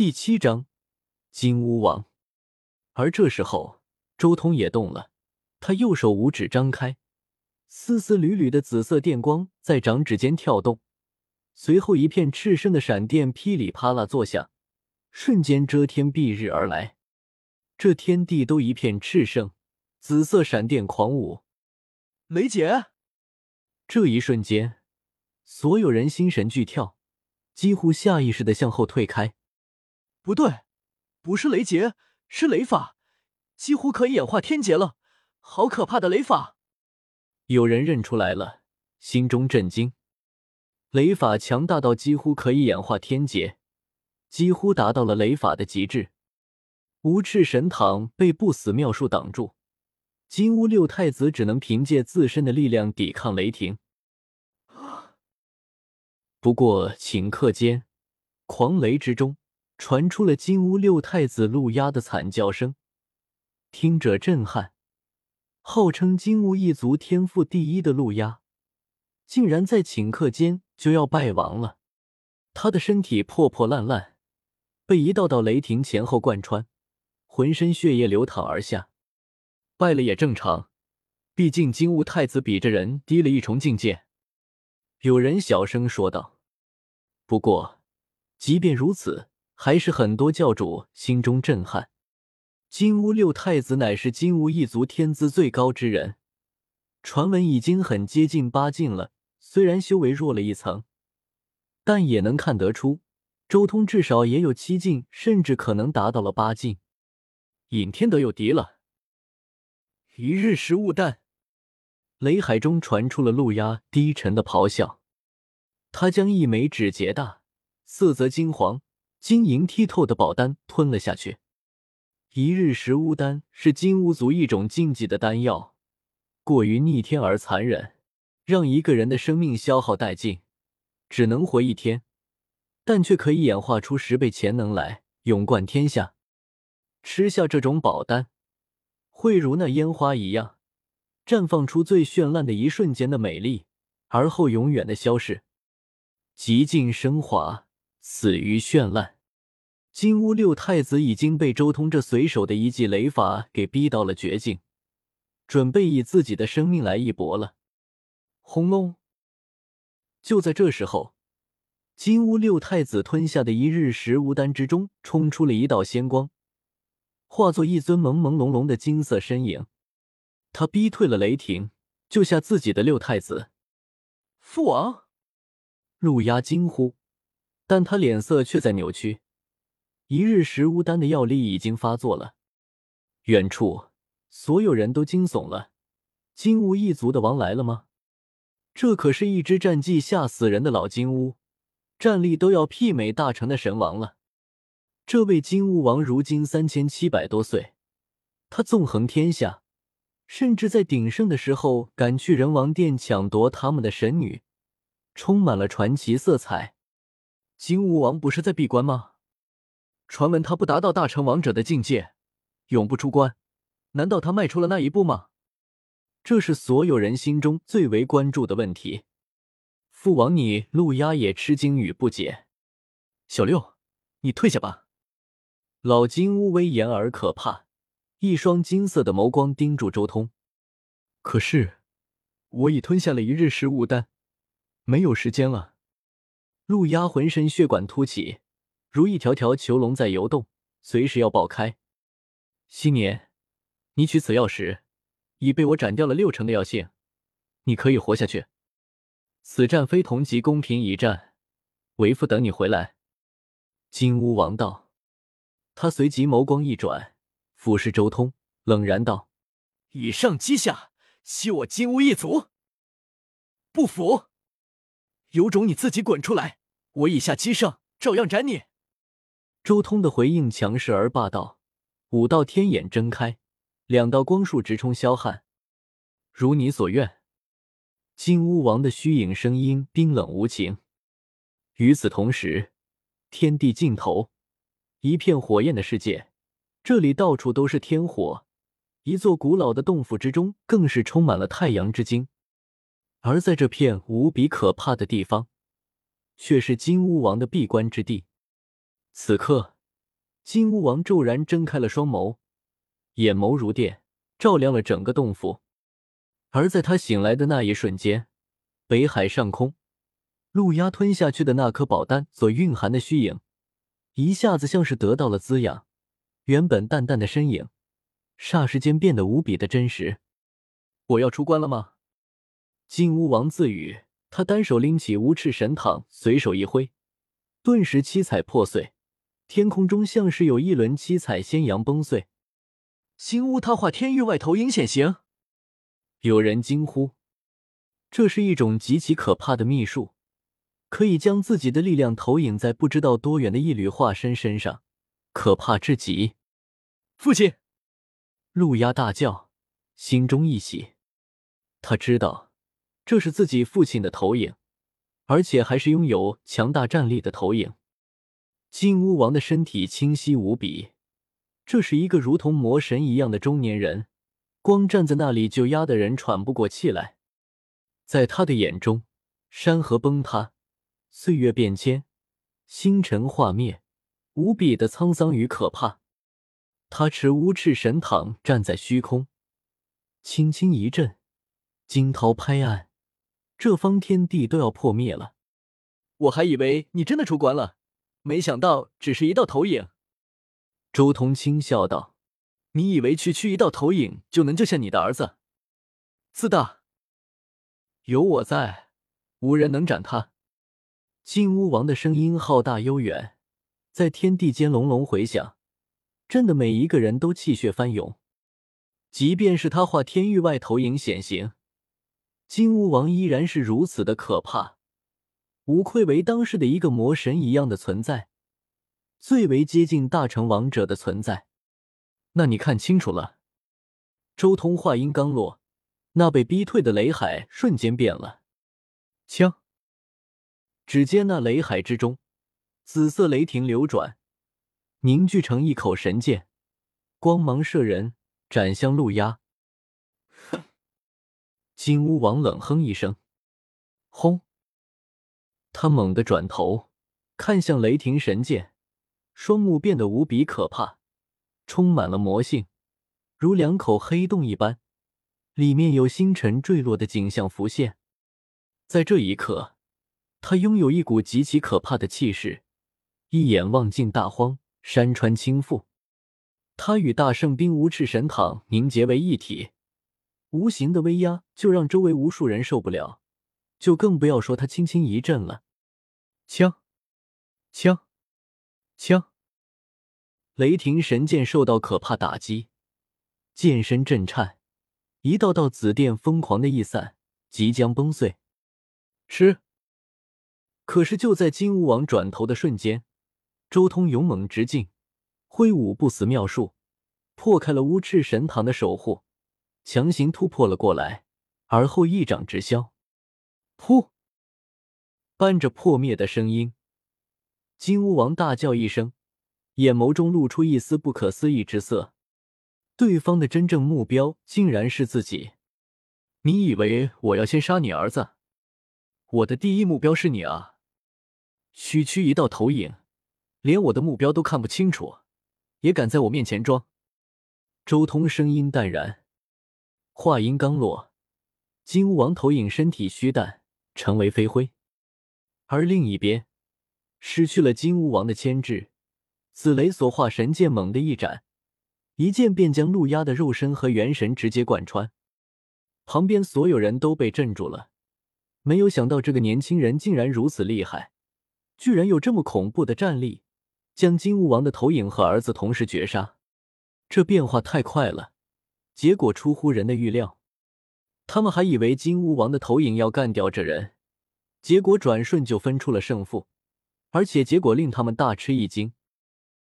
第七章金乌王。而这时候，周通也动了，他右手五指张开，丝丝缕缕的紫色电光在掌指间跳动，随后一片炽盛的闪电噼里啪啦作响，瞬间遮天蔽日而来，这天地都一片炽盛，紫色闪电狂舞。雷劫！这一瞬间，所有人心神俱跳，几乎下意识的向后退开。不对，不是雷劫，是雷法，几乎可以演化天劫了，好可怕的雷法！有人认出来了，心中震惊。雷法强大到几乎可以演化天劫，几乎达到了雷法的极致。无赤神堂被不死妙术挡住，金乌六太子只能凭借自身的力量抵抗雷霆。不过顷刻间，狂雷之中。传出了金乌六太子陆压的惨叫声，听者震撼。号称金乌一族天赋第一的陆压，竟然在顷刻间就要败亡了。他的身体破破烂烂，被一道道雷霆前后贯穿，浑身血液流淌而下。败了也正常，毕竟金乌太子比这人低了一重境界。有人小声说道。不过，即便如此。还是很多教主心中震撼。金乌六太子乃是金乌一族天资最高之人，传闻已经很接近八境了。虽然修为弱了一层，但也能看得出，周通至少也有七境，甚至可能达到了八境。尹天德有敌了！一日食物弹，雷海中传出了陆压低沉的咆哮。他将一枚指节大、色泽金黄。晶莹剔透的宝丹吞了下去。一日食巫丹是金乌族一种禁忌的丹药，过于逆天而残忍，让一个人的生命消耗殆尽，只能活一天，但却可以演化出十倍潜能来，勇冠天下。吃下这种宝丹，会如那烟花一样，绽放出最绚烂的一瞬间的美丽，而后永远的消逝，极尽升华。死于绚烂，金乌六太子已经被周通这随手的一记雷法给逼到了绝境，准备以自己的生命来一搏了。轰隆！就在这时候，金乌六太子吞下的一日食无丹之中冲出了一道仙光，化作一尊朦朦胧胧的金色身影。他逼退了雷霆，救下自己的六太子。父王，陆压惊呼。但他脸色却在扭曲，一日食乌丹的药力已经发作了。远处所有人都惊悚了，金乌一族的王来了吗？这可是一支战绩吓死人的老金乌，战力都要媲美大成的神王了。这位金乌王如今三千七百多岁，他纵横天下，甚至在鼎盛的时候敢去人王殿抢夺他们的神女，充满了传奇色彩。金乌王不是在闭关吗？传闻他不达到大成王者的境界，永不出关。难道他迈出了那一步吗？这是所有人心中最为关注的问题。父王，你陆压也吃惊与不解。小六，你退下吧。老金乌威严而可怕，一双金色的眸光盯住周通。可是，我已吞下了一日食物丹，没有时间了。陆压浑身血管凸起，如一条条囚笼在游动，随时要爆开。昔年你取此药时，已被我斩掉了六成的药性，你可以活下去。此战非同级公平一战，为父等你回来。金乌王道，他随即眸光一转，俯视周通，冷然道：“以上击下，吸我金乌一族，不服，有种你自己滚出来！”我以下击上，照样斩你。周通的回应强势而霸道，五道天眼睁开，两道光束直冲萧汉。如你所愿。金乌王的虚影声音冰冷无情。与此同时，天地尽头，一片火焰的世界，这里到处都是天火，一座古老的洞府之中更是充满了太阳之精。而在这片无比可怕的地方。却是金乌王的闭关之地。此刻，金乌王骤然睁开了双眸，眼眸如电，照亮了整个洞府。而在他醒来的那一瞬间，北海上空，陆压吞下去的那颗宝丹所蕴含的虚影，一下子像是得到了滋养，原本淡淡的身影，霎时间变得无比的真实。我要出关了吗？金乌王自语，他单手拎起无翅神躺，随手一挥，顿时七彩破碎，天空中像是有一轮七彩仙阳崩碎。新乌他化天域外投影显形。有人惊呼：“这是一种极其可怕的秘术，可以将自己的力量投影在不知道多远的一缕化身身上，可怕至极。”父亲，陆压大叫，心中一喜，他知道。这是自己父亲的投影，而且还是拥有强大战力的投影。金乌王的身体清晰无比，这是一个如同魔神一样的中年人，光站在那里就压得人喘不过气来。在他的眼中，山河崩塌，岁月变迁，星辰化灭，无比的沧桑与可怕。他持乌赤神躺站在虚空，轻轻一震，惊涛拍岸。这方天地都要破灭了，我还以为你真的出关了，没想到只是一道投影。周通轻笑道：“你以为区区一道投影就能救下你的儿子？自大！有我在，无人能斩他。”金乌王的声音浩大悠远，在天地间隆隆回响，震得每一个人都气血翻涌。即便是他化天域外投影显形。金乌王依然是如此的可怕，无愧为当世的一个魔神一样的存在，最为接近大成王者的存在。那你看清楚了。周通话音刚落，那被逼退的雷海瞬间变了。枪！只见那雷海之中，紫色雷霆流转，凝聚成一口神剑，光芒射人，斩向陆压。金乌王冷哼一声，轰！他猛地转头看向雷霆神剑，双目变得无比可怕，充满了魔性，如两口黑洞一般，里面有星辰坠落的景象浮现。在这一刻，他拥有一股极其可怕的气势，一眼望尽大荒山川倾覆。他与大圣兵无赤神躺凝结为一体。无形的威压就让周围无数人受不了，就更不要说他轻轻一震了。枪，枪，枪！雷霆神剑受到可怕打击，剑身震颤，一道道紫电疯狂的溢散，即将崩碎。吃！可是就在金乌王转头的瞬间，周通勇猛直进，挥舞不死妙术，破开了乌赤神堂的守护。强行突破了过来，而后一掌直削，噗！伴着破灭的声音，金乌王大叫一声，眼眸中露出一丝不可思议之色。对方的真正目标竟然是自己！你以为我要先杀你儿子？我的第一目标是你啊！区区一道投影，连我的目标都看不清楚，也敢在我面前装？周通声音淡然。话音刚落，金乌王投影身体虚淡，成为飞灰。而另一边，失去了金乌王的牵制，紫雷所化神剑猛地一斩，一剑便将陆压的肉身和元神直接贯穿。旁边所有人都被镇住了，没有想到这个年轻人竟然如此厉害，居然有这么恐怖的战力，将金乌王的投影和儿子同时绝杀，这变化太快了。结果出乎人的预料，他们还以为金乌王的投影要干掉这人，结果转瞬就分出了胜负，而且结果令他们大吃一惊。